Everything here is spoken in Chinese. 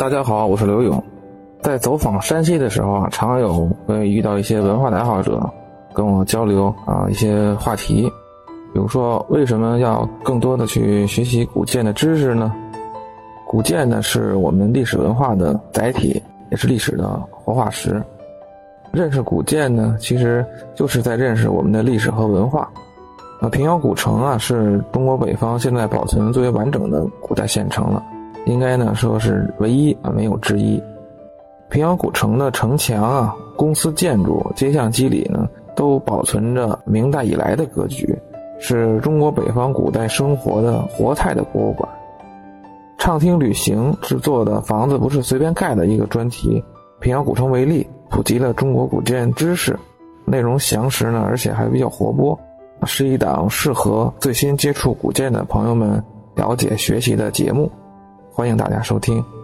大家好，我是刘勇。在走访山西的时候啊，常有会遇到一些文化的爱好者跟我交流啊一些话题，比如说为什么要更多的去学习古建的知识呢？古建呢是我们历史文化的载体，也是历史的活化石。认识古建呢，其实就是在认识我们的历史和文化。啊，平遥古城啊，是中国北方现在保存最为完整的古代县城了。应该呢说是唯一啊，没有之一。平遥古城的城墙啊、公司建筑、街巷机里呢，都保存着明代以来的格局，是中国北方古代生活的活态的博物馆。畅听旅行制作的房子不是随便盖的一个专题，平遥古城为例，普及了中国古建知识，内容详实呢，而且还比较活泼，是一档适合最新接触古建的朋友们了解学习的节目。欢迎大家收听。